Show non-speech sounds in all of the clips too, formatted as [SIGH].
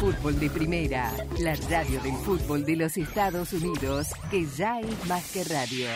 Fútbol de Primera, la radio del fútbol de los Estados Unidos, que ya es más que radio.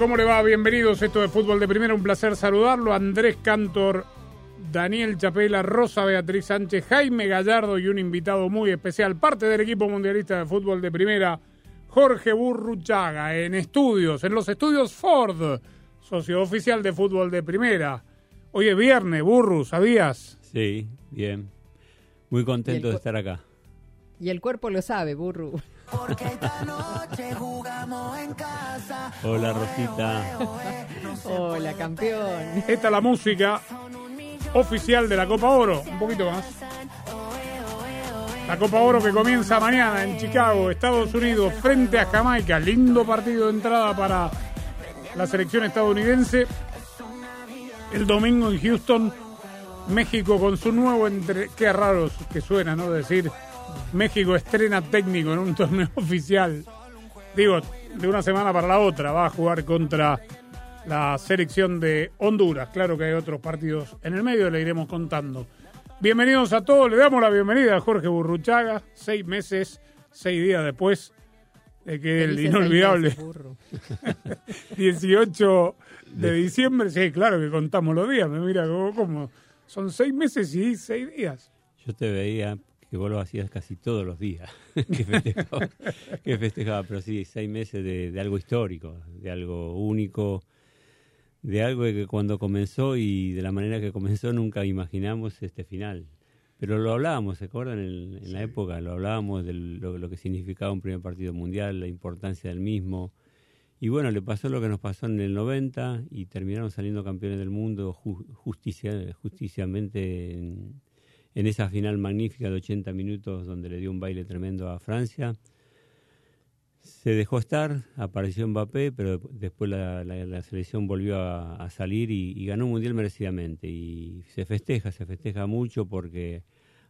¿Cómo le va? Bienvenidos. Esto de Fútbol de Primera, un placer saludarlo. Andrés Cantor, Daniel Chapela, Rosa Beatriz Sánchez, Jaime Gallardo y un invitado muy especial, parte del equipo mundialista de Fútbol de Primera, Jorge Burruchaga, en estudios, en los estudios Ford, socio oficial de Fútbol de Primera. Hoy es viernes, Burru, ¿sabías? Sí, bien. Muy contento de estar acá. Y el cuerpo lo sabe, burro. Hola, Rosita. Hola, campeón. Esta es la música oficial de la Copa Oro. Un poquito más. La Copa Oro que comienza mañana en Chicago, Estados Unidos, frente a Jamaica. Lindo partido de entrada para la selección estadounidense. El domingo en Houston, México con su nuevo entre... Qué raro que suena, ¿no? Decir, México estrena técnico en un [LAUGHS] torneo oficial. Digo, de una semana para la otra va a jugar contra la selección de Honduras. Claro que hay otros partidos en el medio, le iremos contando. Bienvenidos a todos, le damos la bienvenida a Jorge Burruchaga, seis meses, seis días después de que el inolvidable seis meses, burro. [LAUGHS] 18 de diciembre, sí, claro que contamos los días, me mira como, como son seis meses y seis días. Yo te veía que vos lo hacías casi todos los días. [LAUGHS] que, festejaba, que festejaba, pero sí, seis meses de, de algo histórico, de algo único, de algo que cuando comenzó y de la manera que comenzó nunca imaginamos este final. Pero lo hablábamos, ¿se acuerdan? En, en la época lo hablábamos de lo, lo que significaba un primer partido mundial, la importancia del mismo. Y bueno, le pasó lo que nos pasó en el 90 y terminaron saliendo campeones del mundo ju- justicia, justiciamente en, en esa final magnífica de 80 minutos donde le dio un baile tremendo a Francia. Se dejó estar, apareció Mbappé, pero después la, selección volvió a, salir y, ganó un mundial merecidamente. Y se festeja, se festeja mucho porque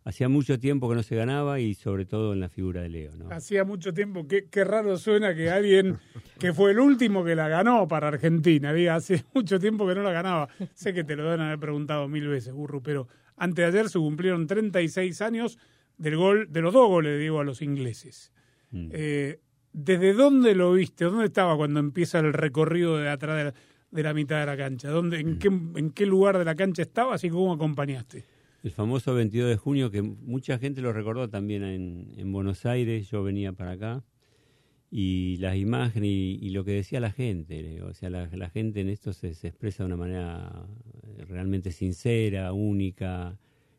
hacía mucho tiempo que no se ganaba y sobre todo en la figura de Leo. ¿no? Hacía mucho tiempo, qué, qué raro suena que alguien que fue el último que la ganó para Argentina, diga, hace mucho tiempo que no la ganaba. Sé que te lo deben haber preguntado mil veces, Burru, pero antes de ayer se cumplieron 36 años del gol, de los dos goles, digo, a los ingleses. Mm. Eh, ¿Desde dónde lo viste? ¿Dónde estaba cuando empieza el recorrido de atrás de la, de la mitad de la cancha? ¿Dónde, en, qué, ¿En qué lugar de la cancha estabas y cómo acompañaste? El famoso 22 de junio, que mucha gente lo recordó también en, en Buenos Aires, yo venía para acá, y las imágenes y, y lo que decía la gente, o sea, la, la gente en esto se, se expresa de una manera eh, realmente sincera, única,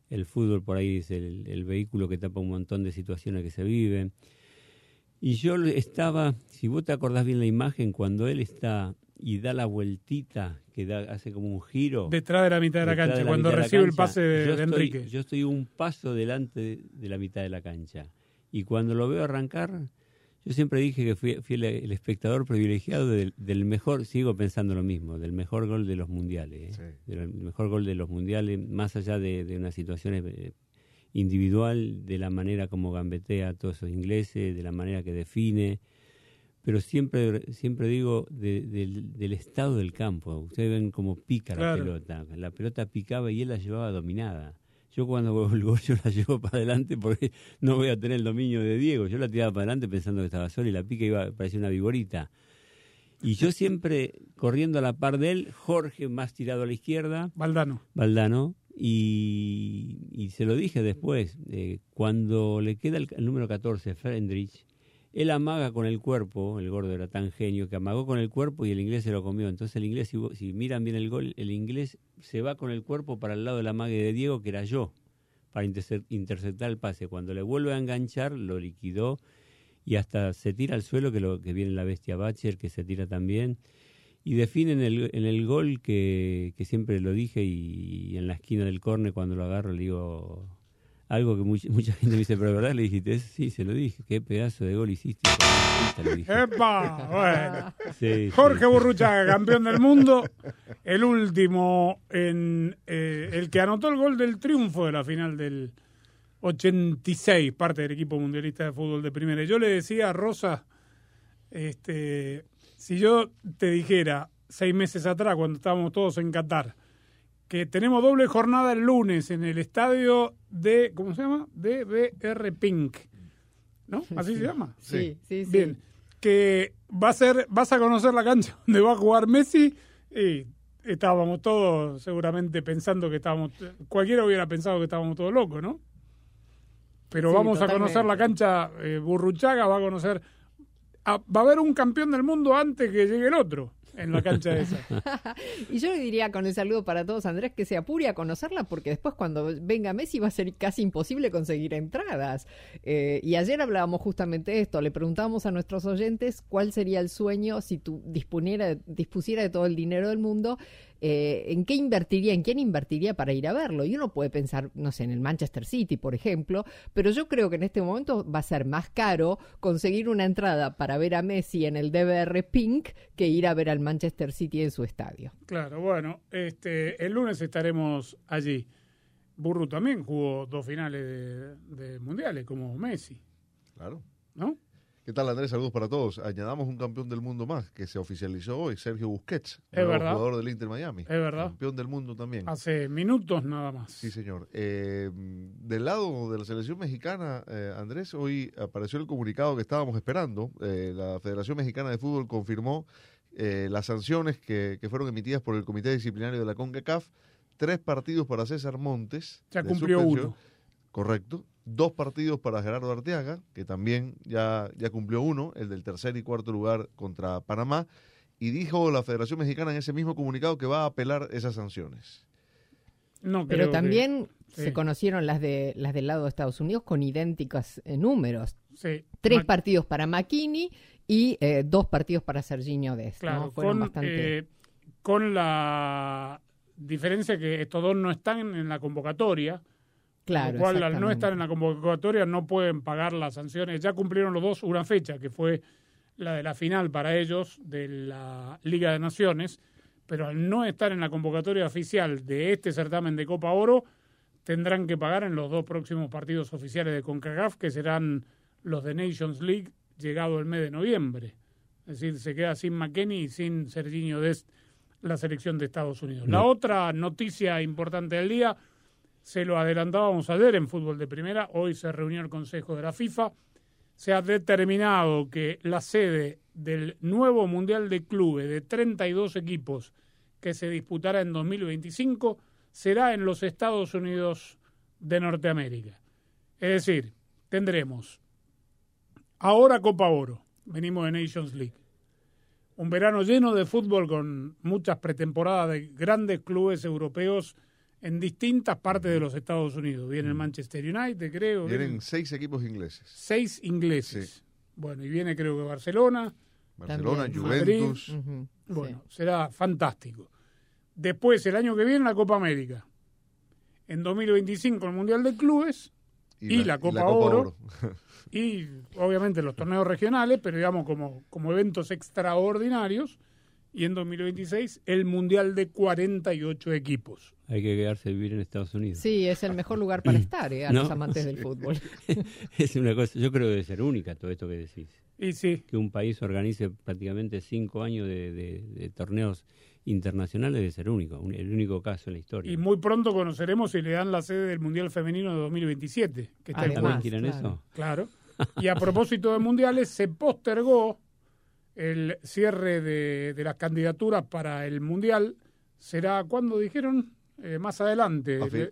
el fútbol por ahí es el, el vehículo que tapa un montón de situaciones que se viven. Y yo estaba, si vos te acordás bien la imagen, cuando él está y da la vueltita, que da, hace como un giro. Detrás de la mitad de la cancha, de la cuando recibe el pase de, yo de estoy- Enrique. Yo estoy un paso delante de, de la mitad de la cancha. Y cuando lo veo arrancar, yo siempre dije que fui, fui el, el espectador privilegiado del, del mejor, sigo pensando lo mismo, del mejor gol de los mundiales. ¿eh? Del mejor gol de los mundiales, más allá de, de una situación eh, individual, de la manera como gambetea a todos esos ingleses, de la manera que define pero siempre siempre digo de- del, del estado del campo. Ustedes ven cómo pica Claro. la pelota. La pelota picaba y él la llevaba dominada. Yo cuando gol yo [LAUGHS] la llevo para adelante porque no voy a tener el dominio de Diego. Yo la tiraba para adelante pensando que estaba sola y la pica iba parecía una vigorita. Y yo siempre corriendo a la par de él, Jorge más tirado a la izquierda, Valdano. Valdano, y, y se lo dije después, eh, cuando le queda el, el número 14, Frendrich, él amaga con el cuerpo, el gordo era tan genio que amagó con el cuerpo y el inglés se lo comió. Entonces el inglés, si, miran bien el gol, el inglés se va con el cuerpo para el lado de la mague de Diego, que era yo, para interce- interceptar el pase. Cuando le vuelve a enganchar, lo liquidó y hasta se tira al suelo, que, lo, que viene la bestia Batcher, que se tira también. Y define en el, en el gol que, que siempre lo dije y, en la esquina del córner cuando lo agarro le digo algo que mucha, [LAUGHS] mucha gente me dice, pero ¿verdad? Le dijiste, sí, se lo dije, qué pedazo de gol hiciste. de puta", le dije. ¡Epa! Bueno. Sí, sí. Jorge Burruchaga, [LAUGHS] campeón del mundo. El último, en eh, el que anotó el gol del triunfo de la final del 86, parte del equipo mundialista de fútbol de primera. Yo le decía a Rosa, este, si yo te dijera seis meses atrás, cuando estábamos todos en Qatar, que tenemos doble jornada el lunes en el estadio de, ¿cómo se llama? DBR Pink. ¿No? ¿Así se llama? Sí, sí, sí. Bien, que va a ser, vas a conocer la cancha [LAUGHS] donde va a jugar Messi y estábamos todos seguramente pensando que estábamos, cualquiera hubiera pensado que estábamos todos locos, ¿no? Pero Sí, vamos a conocer la cancha, eh, Burruchaga va a conocer, a- va a haber un campeón del mundo antes que llegue el otro en la cancha [LAUGHS] esa. Y yo le diría con el saludo para todos, Andrés, que se apure a conocerla porque después cuando venga Messi va a ser casi imposible conseguir entradas. Eh, y ayer hablábamos justamente de esto, le preguntábamos a nuestros oyentes cuál sería el sueño si tú disponiera, dispusiera de todo el dinero del mundo, eh, en qué invertiría, en quién invertiría para ir a verlo. Y uno puede pensar, no sé, en el Manchester City, por ejemplo, pero yo creo que en este momento va a ser más caro conseguir una entrada para ver a Messi en el DBR Pink que ir a ver al Manchester City en su estadio. Claro, bueno, este, el lunes estaremos allí. Burru también jugó dos finales de, de mundiales, como Messi, Claro. ¿no? ¿Qué tal, Andrés? Saludos para todos. Añadamos un campeón del mundo más que se oficializó hoy, Sergio Busquets, verdad. jugador del Inter Miami. Es verdad. Campeón del mundo también. Hace minutos nada más. Sí, señor. Eh, del lado de la selección mexicana, eh, Andrés, hoy apareció el comunicado que estábamos esperando. Eh, la Federación Mexicana de Fútbol confirmó eh, las sanciones que, que fueron emitidas por el Comité Disciplinario de la CONCACAF. Tres partidos para César Montes. Ya cumplió uno. Correcto. Dos partidos para Gerardo Arteaga, que también ya, ya cumplió uno, el del tercer y cuarto lugar contra Panamá. Y dijo la Federación Mexicana en ese mismo comunicado que va a apelar esas sanciones. No, Pero que- también sí. se conocieron las de las del lado de Estados Unidos con idénticos eh, números. sí, Tres Ma- partidos para McKinney y eh, dos partidos para Serginho Dest. Claro, ¿no? Fueron con, bastante... eh, con la diferencia que estos dos no están en la convocatoria, claro, lo cual al no estar en la convocatoria no pueden pagar las sanciones. Ya cumplieron los dos una fecha, que fue la de la final para ellos de la Liga de Naciones, pero al no estar en la convocatoria oficial de este certamen de Copa Oro, tendrán que pagar en los dos próximos partidos oficiales de CONCACAF, que serán los de Nations League, llegado el mes de noviembre. Es decir, se queda sin McKenny y sin Serginho Dest la selección de Estados Unidos. La otra noticia importante del día, se lo adelantábamos ayer en fútbol de primera, hoy se reunió el Consejo de la FIFA, se ha determinado que la sede del nuevo Mundial de Clubes de 32 equipos que se disputará en 2025 será en los Estados Unidos de Norteamérica. Es decir, tendremos ahora Copa Oro, venimos de Nations League, un verano lleno de fútbol con muchas pretemporadas de grandes clubes europeos en distintas partes de los Estados Unidos. Viene el Manchester United, creo. Vienen vienen seis equipos ingleses. seis ingleses. Bueno, y viene creo que Barcelona. Barcelona, También. Juventus. Bueno, sí. será fantástico. Después, el año que viene, la Copa América. En 2025, el Mundial de Clubes. Y la Copa Oro. [LAUGHS] Y obviamente los torneos regionales, pero digamos como, como eventos extraordinarios. Y en 2026, el Mundial de 48 equipos. Hay que quedarse a vivir en Estados Unidos. Sí, es el mejor lugar para estar, ¿eh? a [CLEARS THROAT] No. los amantes del [LAUGHS] fútbol. [LAUGHS] es una cosa, yo creo que debe ser única todo esto que decís. Y sí, Que un país organice prácticamente cinco años de, de- de torneos internacionales debe ser único, un- el único caso en la historia. y muy pronto conoceremos si le dan la sede del Mundial Femenino de 2027. Que está Ah, en ¿También quieren claro. eso? Claro. Y a propósito de mundiales, se postergó el cierre de, de las candidaturas para el mundial. ¿Será cuándo dijeron? Eh, más adelante. Fin-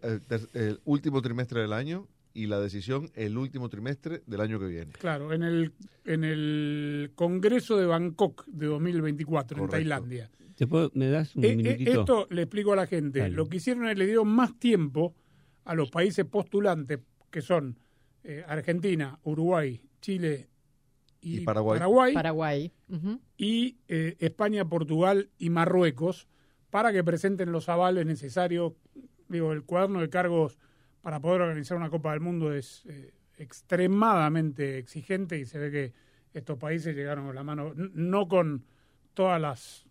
el, último trimestre del año y la decisión el último trimestre del año que viene. Claro, en el, en el Congreso de Bangkok de 2024, en. Tailandia. ¿Te puedo- ¿Me das un Eh, eh, minutito? esto le explico a la gente. Dale. Lo que hicieron es le dieron más tiempo a los países postulantes, que son eh, Argentina, Uruguay, Chile y, Y Paraguay. Paraguay, y eh, España, Portugal y Marruecos para que presenten los avales necesarios. Digo, el cuaderno de cargos para poder organizar una Copa del Mundo es eh, extremadamente exigente y se ve que estos países llegaron con la mano, n- no con todas las,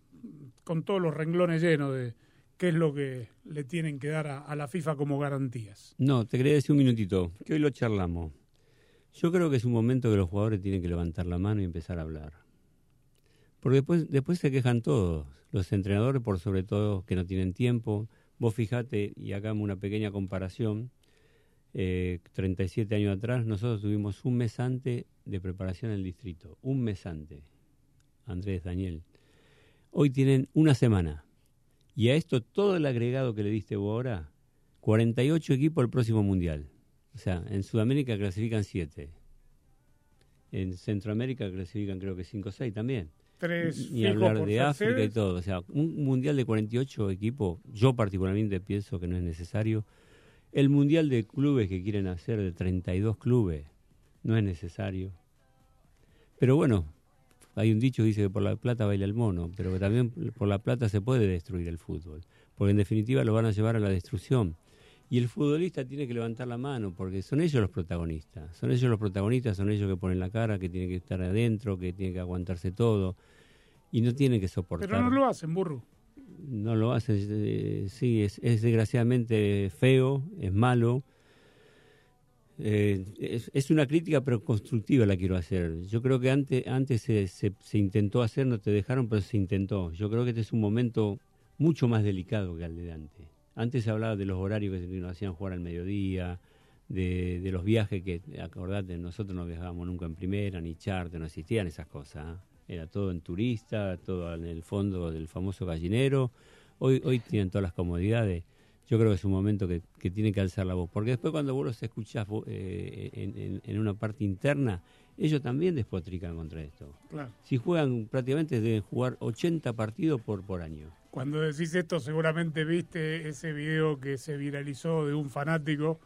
con todos los renglones llenos de qué es lo que le tienen que dar a, la FIFA como garantías. No, te quería decir un minutito, que hoy lo charlamos. Yo creo que es un momento que los jugadores tienen que levantar la mano y empezar a hablar. Porque después, después se quejan todos, los entrenadores por sobre todo que no tienen tiempo. Vos fijate, y hagamos una pequeña comparación, eh, 37 años atrás nosotros tuvimos un mes antes de preparación en el distrito, un mes antes, Andrés, Daniel. Hoy tienen una semana. Y a esto todo el agregado que le diste vos ahora, 48 equipos el próximo mundial. O sea, en Sudamérica clasifican 7. En Centroamérica clasifican creo que 5 o 6 también. Tres Ni hablar de África y todo. O sea, un mundial de 48 equipos, yo particularmente pienso que no es necesario. El mundial de clubes que quieren hacer de 32 clubes, no es necesario. Pero bueno, hay un dicho que dice que por la plata baila el mono, pero que también por la plata se puede destruir el fútbol, porque en definitiva lo van a llevar a la destrucción. Y el futbolista tiene que levantar la mano, porque son ellos los protagonistas. Son ellos los protagonistas, son ellos que ponen la cara, que tienen que estar adentro, que tienen que aguantarse todo. Y no tienen que soportar. Pero no lo hacen, burro. No lo hacen, eh, sí, es, es desgraciadamente feo, es malo. Eh, es, una crítica, pero constructiva la quiero hacer. Yo creo que antes, antes se, se, intentó hacer, no te dejaron, pero se intentó. Yo creo que este es un momento mucho más delicado que el de antes. Antes se hablaba de los horarios que nos hacían jugar al mediodía, de, los viajes que, acordate, nosotros no viajábamos nunca en primera, ni charter, no existían esas cosas. ¿ah? Era todo en turista, todo en el fondo del famoso gallinero. Hoy, hoy tienen todas las comodidades. Yo creo que es un momento que, que tienen que alzar la voz. Porque después cuando vos los escuchás eh, en, en- en una parte interna, ellos también despotrican contra esto. Claro. Si juegan, prácticamente deben jugar 80 partidos por, por año. Cuando decís esto, seguramente viste ese video que se viralizó de un fanático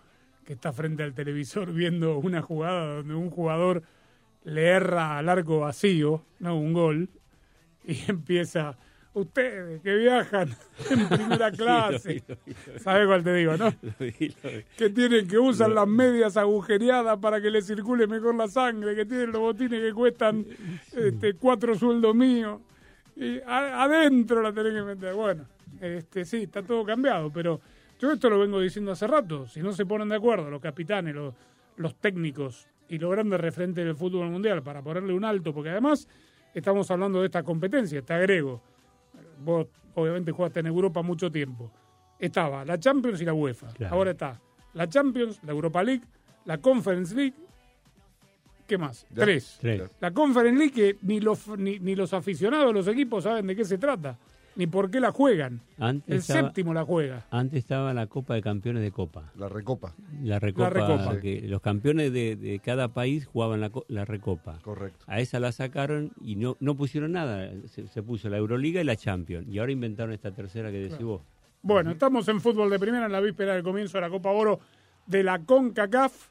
que está frente al televisor [LAUGHS] viendo una jugada donde un jugador le erra al arco vacío, no un gol, y [LAUGHS] empieza, ustedes que viajan [LAUGHS] en primera [LAUGHS] clase, ¿sabes cuál te digo, no? [LAUGHS] Que tienen que usan las medias agujereadas para que le circule mejor la sangre, que tienen los botines que cuestan este, cuatro sueldos míos. Y adentro la tenés que meter. Bueno, este, sí, está todo cambiado, pero yo esto lo vengo diciendo hace rato. Si no se ponen de acuerdo los capitanes, los, los técnicos y los grandes referentes del fútbol mundial para ponerle un alto, porque además estamos hablando de esta competencia, te agrego. Vos obviamente jugaste en Europa mucho tiempo. Estaba la Champions y la UEFA. Claro. Ahora está la Champions, la Europa League, la Conference League. ¿Qué más? Ya. Tres. Tres. La Conference League que ni los, ni, ni los aficionados de los equipos saben de qué se trata, ni por qué la juegan. Antes El estaba, séptimo la juega. antes estaba la Copa de Campeones de Copa. La recopa, La Recopa, Recopa. que los campeones de, de cada país jugaban la, co- la Recopa. correcto. A esa la sacaron y no, no pusieron nada. Se, se puso la Euroliga y la Champions. Y ahora inventaron esta tercera que decís vos. Bueno, estamos en fútbol de primera en la víspera del comienzo de la Copa Oro de la CONCACAF.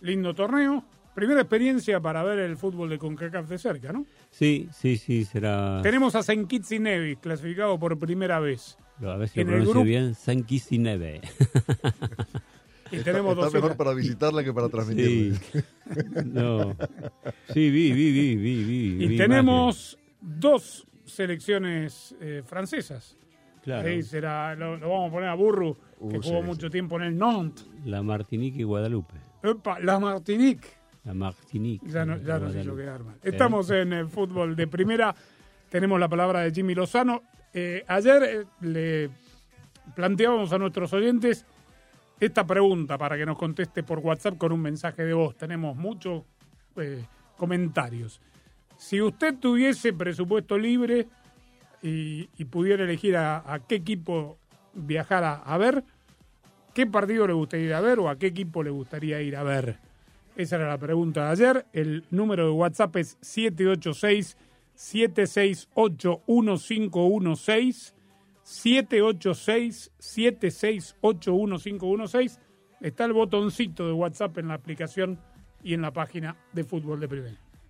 Lindo torneo. Primera experiencia para ver el fútbol de CONCACAF de cerca, ¿no? Sí, sí, sí, será. Tenemos a y Nevis clasificado por primera vez. A ver si en lo el pronuncio grupo- bien. San Neve. [LAUGHS] Y tenemos Está dos mejor para visitarla que para Sí. transmitirla. [LAUGHS] No. Sí, vi, vi, vi, vi, vi. Y vi tenemos dos selecciones eh, francesas. Claro. Ahí será, lo, lo vamos a poner a Burru, que Uh, jugó sí, mucho sí. tiempo en el Nantes. La Martinique y Guadalupe. Epa, la Martinique. La Martinique. Ya, no, ya nos Guadalupe. hizo quedar mal. Estamos en el fútbol de primera. Tenemos la palabra de Jimmy Lozano. Eh, ayer eh, le planteábamos a nuestros oyentes esta pregunta para que nos conteste por WhatsApp con un mensaje de voz. Tenemos muchos eh, comentarios. Si usted tuviese presupuesto libre y, y pudiera elegir a, a qué equipo viajar a, a ver, ¿qué partido le gustaría ir a ver o a qué equipo le gustaría ir a ver? Esa era la pregunta de ayer. El número de WhatsApp es 786-768-1516. 786-768-1516. Está el botoncito de WhatsApp en la aplicación y en la página de Fútbol de Primera.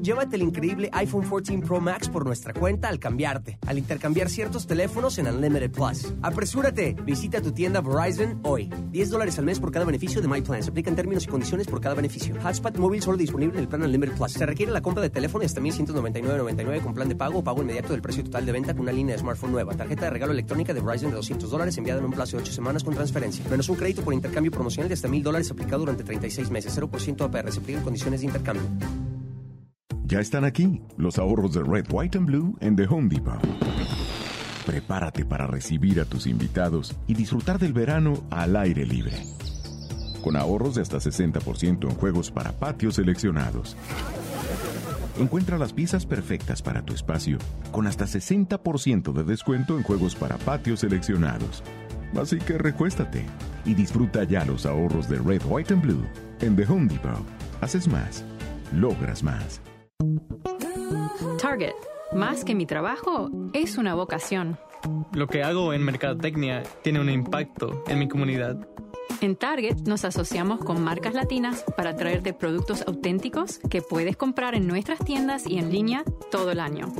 llévate el increíble iPhone 14 Pro Max por nuestra cuenta al cambiarte, al intercambiar ciertos teléfonos en Unlimited Plus. Apresúrate, visita tu tienda Verizon hoy. 10 dólares al mes por cada beneficio de My Plan. Se aplican términos y condiciones por cada beneficio. Hotspot móvil solo disponible en el plan Unlimited Plus. Se requiere la compra de teléfono hasta 1199.99 con plan de pago o pago inmediato del precio total de venta con una línea de smartphone nueva. Tarjeta de regalo electrónica de Verizon de 200 dólares enviada en un plazo de 8 semanas con transferencia. Menos un crédito por intercambio promocional de hasta 1000 dólares aplicado durante 36 meses. 0% APR. Se aplican condiciones de intercambio. Ya están aquí los ahorros de Red, White and Blue en The Home Depot. Prepárate para recibir a tus invitados y disfrutar del verano al aire libre. Con ahorros de hasta 60% en juegos para patios seleccionados. Encuentra las piezas perfectas para tu espacio con hasta 60% de descuento en juegos para patios seleccionados. Así que recuéstate y disfruta ya los ahorros de Red, White and Blue en The Home Depot. Haces más, logras más. Target, más que mi trabajo, es una vocación. Lo que hago en Mercadotecnia tiene un impacto en mi comunidad. En Target nos asociamos con marcas latinas para traerte productos auténticos que puedes comprar en nuestras tiendas y en línea todo el año.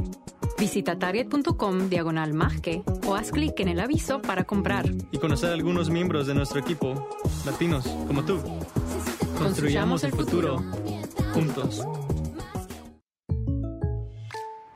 Visita target.com diagonal más que o haz clic en el aviso para comprar. Y conocer a algunos miembros de nuestro equipo, latinos como tú. Construyamos el futuro juntos.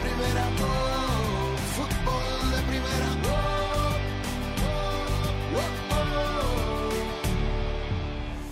Primera, oh,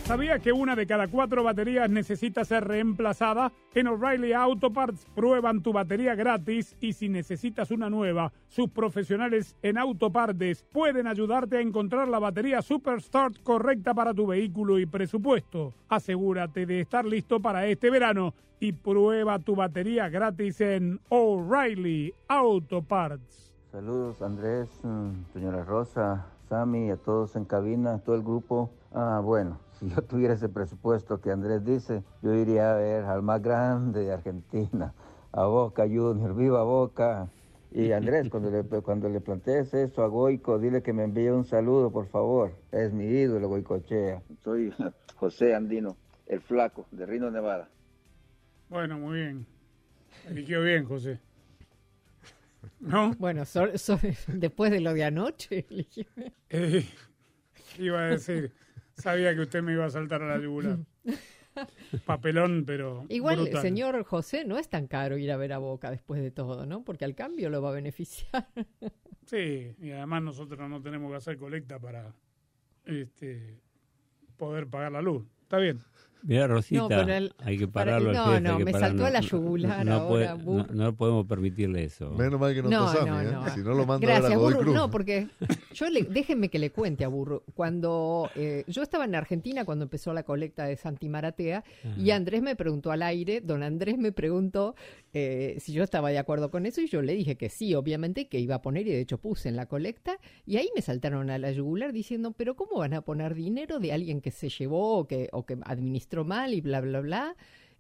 ¿Sabía que una de cada cuatro baterías necesita ser reemplazada? En O'Reilly Auto Parts prueban tu batería gratis y si necesitas una nueva, sus profesionales en Autopartes pueden ayudarte a encontrar la batería Superstart correcta para tu vehículo y presupuesto. Asegúrate de estar listo para este verano y prueba tu batería gratis en O'Reilly Auto Parts. Saludos Andrés, mm, señora Rosa, Sammy, a todos en cabina, a todo el grupo. Ah, bueno, [LAUGHS] si yo tuviera ese presupuesto que Andrés dice, yo iría a ver al más grande de Argentina, a Boca Junior, viva Boca. Y Andrés, cuando le, [LAUGHS] cuando le plantees eso a Goico, dile que me envíe un saludo, por favor. Es mi ídolo, Goicochea. Soy [LAUGHS] José Andino, el flaco, de Rino, Nevada. Bueno, muy bien. Eligió bien, José. ¿No? Bueno, so- so- [LAUGHS] después de lo de anoche. [LAUGHS] Eh, iba a decir, sabía que usted me iba a saltar a la yugular. Papelón, pero. Igual, brutal. señor José, no es tan caro ir a ver a Boca después de todo, ¿no? Porque al cambio lo va a beneficiar. [LAUGHS] Sí, y además nosotros no tenemos que hacer colecta para este, poder pagar la luz. Está bien. Mira, Rosita, No, pero el- hay que para- pararlo al no, jefe, no, me pararlo. saltó a la yugular no, ahora, puede- no, burro. no podemos permitirle eso. Menos mal que no, No, está Sammy, no, ¿eh? no. Si no lo manda a Gracias, Godoy Burro. Cruz. No, porque yo le, déjenme que le cuente a Burro. Cuando eh, yo estaba en Argentina cuando empezó la colecta de Santi Maratea y Andrés me preguntó al aire, don Andrés me preguntó eh, si yo estaba de acuerdo con eso y yo le dije que sí, obviamente que iba a poner y de hecho puse en la colecta y ahí me saltaron a la yugular diciendo, pero ¿cómo van a poner dinero de alguien que se llevó o que, o que administró mal y bla, bla, bla?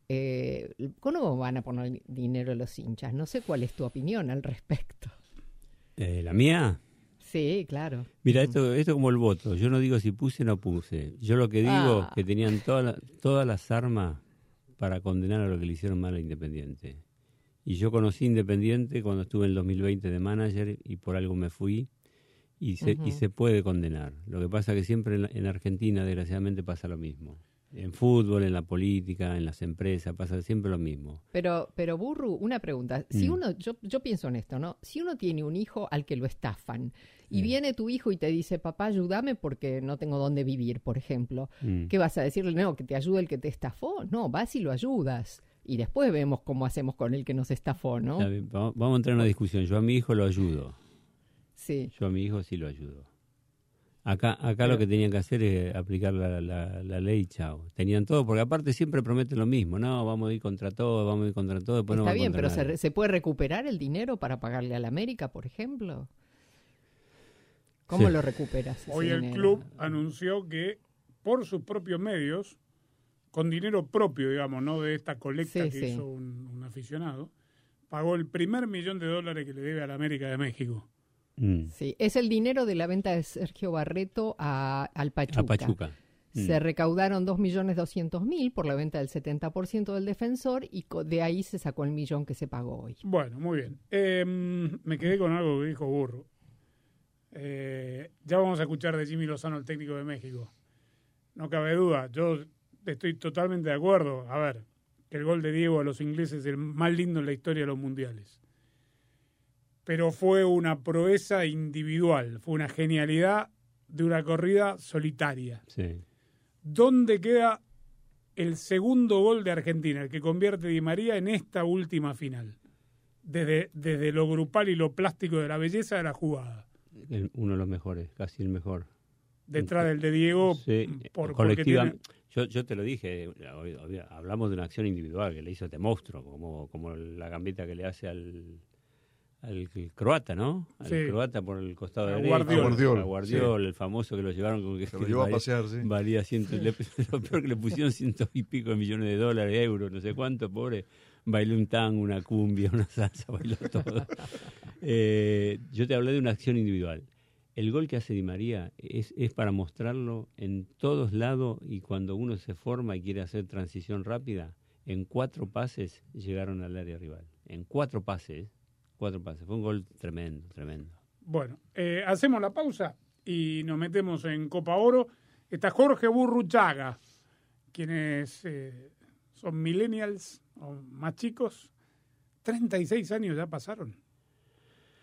Eh, ¿Cómo van a poner dinero los hinchas? No sé cuál es tu opinión al respecto. Eh, ¿La mía? Sí, claro. Mira, esto esto como el voto. Yo no digo si puse o no puse. Yo lo que digo Ah. es que tenían toda la- todas las armas para condenar a lo que le hicieron mal a Independiente. Y yo conocí Independiente cuando estuve en el 2020 de manager y por algo me fui. Y se, y se puede condenar. Lo que pasa que siempre en, en Argentina, desgraciadamente, pasa lo mismo. En fútbol, en la política, en las empresas, pasa siempre lo mismo. Pero, pero Burru, una pregunta. Si Mm. uno, yo, yo pienso en esto, ¿no? Si uno tiene un hijo al que lo estafan y viene tu hijo y te dice, papá, ayúdame porque no tengo dónde vivir, por ejemplo, Mm. ¿qué vas a decirle? No, que te ayude el que te estafó. No, vas y lo ayudas. Y después vemos cómo hacemos con el que nos estafó, ¿no? Bien, vamos vamos a entrar en una discusión. Yo a mi hijo lo ayudo. Sí. Yo a mi hijo sí lo ayudo. Acá, acá lo que tenían que hacer es aplicar la, la, la ley, chao. Tenían todo, porque aparte siempre prometen lo mismo. No, vamos a ir contra todo, vamos a ir contra todo. Después no Está van bien, pero ¿se, ¿se puede recuperar el dinero para pagarle a la América, por ejemplo? ¿Cómo Sí. lo recuperas? ese Hoy el dinero? club anunció que por sus propios medios, con dinero propio, digamos, no de esta colecta Sí, que sí. hizo un, un aficionado, pagó el primer millón de dólares que le debe a la América de México. Mm. Sí, es el dinero de la venta de Sergio Barreto a, al Pachuca. A Pachuca. Se Mm. recaudaron 2.200.000 por la venta del 70% del defensor y de ahí se sacó el millón que se pagó hoy. Bueno, muy bien. Eh, me quedé con algo que dijo Burro. Eh, ya vamos a escuchar de Jimmy Lozano, el técnico de México. No cabe duda, yo estoy totalmente de acuerdo. A ver, que el gol de Diego a los ingleses es el más lindo en la historia de los mundiales. Pero fue una proeza individual, fue una genialidad de una corrida solitaria. Sí. ¿Dónde queda el segundo gol de Argentina, el que convierte Di María en esta última final? Desde, desde lo grupal y lo plástico de la belleza de la jugada. El- uno de los mejores, casi el mejor. Detrás del de Diego, Sí, por, porque colectiva. tiene- Yo, yo te lo dije, hablamos de una acción individual que le hizo este monstruo, como, como la gambeta que le hace al, al croata, ¿no? Al Sí. croata por el costado A derecho. Guardiol. A Guardiol, A Guardiol, sí. el famoso que lo llevaron con que Se lo llevó a valía- pasear, sí. Valía ciento, le- [LAUGHS] lo peor que le pusieron ciento y pico de millones de dólares, euros, no sé cuánto, pobre. Bailó un tango, una cumbia, una salsa, bailó todo. [LAUGHS] Eh, yo te hablé de una acción individual. El gol que hace Di María es, es para mostrarlo en todos lados y cuando uno se forma y quiere hacer transición rápida, en cuatro pases llegaron al área rival. En cuatro pases, cuatro pases. Fue un gol tremendo, tremendo. Bueno, eh, hacemos la pausa y nos metemos en Copa Oro. Está Jorge Burruchaga, quienes eh, son millennials o más chicos. 36 años ya pasaron.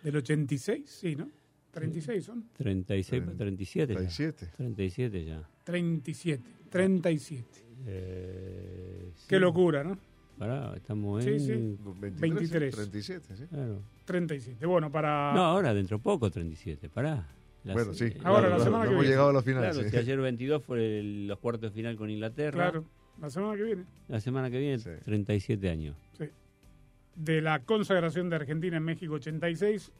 Del 86, sí, ¿no? 36 son. 36, 37 ya. 37. 37 ya. 37. 37. Eh, Qué sí. locura, ¿no? Pará, estamos Sí, en... sí. 23, 23. 37, sí. Claro. 37. Bueno, para. No, ahora dentro poco 37, pará. Las- Bueno, sí. eh, Ahora, la Claro, semana no que hemos viene. llegado a la final. Claro, sí. si ayer 22 fue el- los cuartos de final con Inglaterra. Claro, la semana que viene. La semana que viene, 37 años. Sí. De la consagración de Argentina en México 86,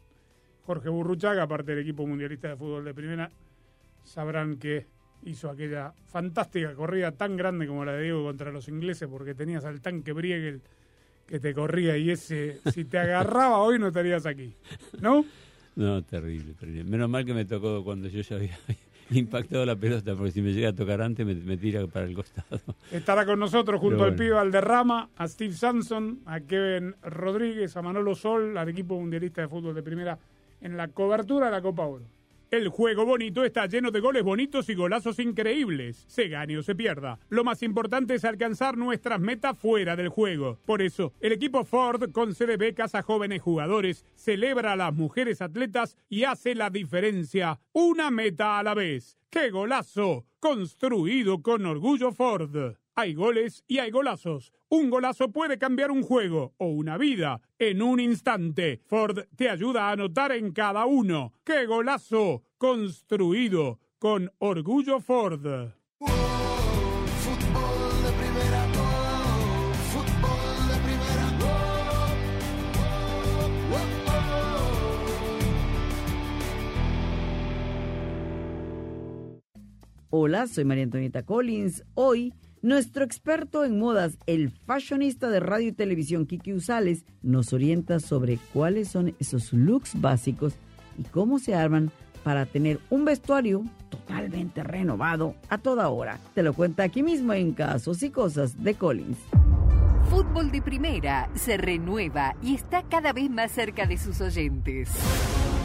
Jorge Burruchaga, parte del equipo mundialista de fútbol de primera, sabrán que hizo aquella fantástica corrida tan grande como la de Diego contra los ingleses, porque tenías al tanque Briegel que te corría y ese, si te agarraba hoy no estarías aquí. ¿No? No, terrible, terrible. Menos mal que me tocó cuando yo ya había [LAUGHS] impactado la pelota, porque si me llega a tocar antes me, me tira para el costado. Estará con nosotros junto Pero al bueno. pibe Valderrama, a Steve Sanson, a Kevin Rodríguez, a Manolo Sol, al equipo mundialista de fútbol de primera en la cobertura de la Copa Oro. El juego bonito está lleno de goles bonitos y golazos increíbles. Se gane o se pierda. Lo más importante es alcanzar nuestras metas fuera del juego. Por eso, el equipo Ford concede becas a jóvenes jugadores, celebra a las mujeres atletas y hace la diferencia. Una meta a la vez. ¡Qué golazo! Construido con orgullo Ford. Hay goles y hay golazos. Un golazo puede cambiar un juego o una vida en un instante. Ford te ayuda a anotar en cada uno. ¡Qué golazo! Construido con orgullo Ford. Hola, soy María Antonieta Collins. Hoy, nuestro experto en modas, el fashionista de radio y televisión Kiki Usales, nos orienta sobre cuáles son esos looks básicos y cómo se arman para tener un vestuario totalmente renovado a toda hora. Te lo cuenta aquí mismo en Casos y Cosas de Collins. Fútbol de Primera se renueva y está cada vez más cerca de sus oyentes.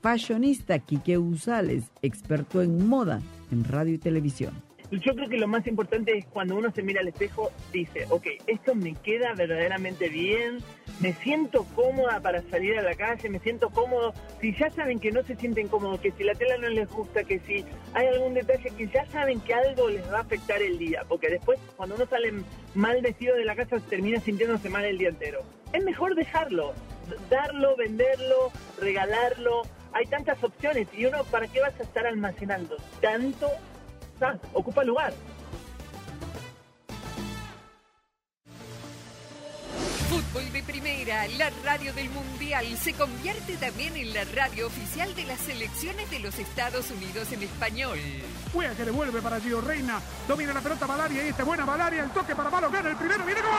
Fashionista Kike Usales, experto en moda en radio y televisión. Yo creo que lo más importante es cuando uno se mira al espejo, dice, ok, esto me queda verdaderamente bien, me siento cómoda para salir a la calle, me siento cómodo. Si ya saben que no se sienten cómodos, que si la tela no les gusta, que si hay algún detalle, que ya saben que algo les va a afectar el día, porque después cuando uno sale mal vestido de la casa termina sintiéndose mal el día entero. Es mejor dejarlo, darlo, venderlo, regalarlo. Hay tantas opciones y uno, ¿para qué vas a estar almacenando tanto? Ah, ocupa lugar. Fútbol de Primera, la radio del Mundial, se convierte también en la radio oficial de las selecciones de los Estados Unidos en español. Juega que devuelve para Gio Reina. Domina la pelota Valaria y esta es buena Valaria. El toque para Malo gana el primero. ¡Viene gol!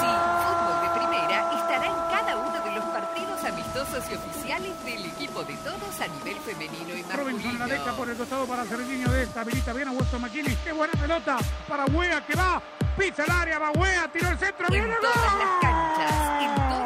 Sí, Fútbol de Primera estará en cada uno de los partidos amistosos y oficiales del equipo de todos a nivel femenino y Robinson la deja masculino. por el costado para Serginho de esta. Habilita bien a Weston McKinney. ¡Qué buena pelota! Para Wea que va. Pisa el área, va Wea, tiró el centro. En ¡Viene todas las canchas, en todos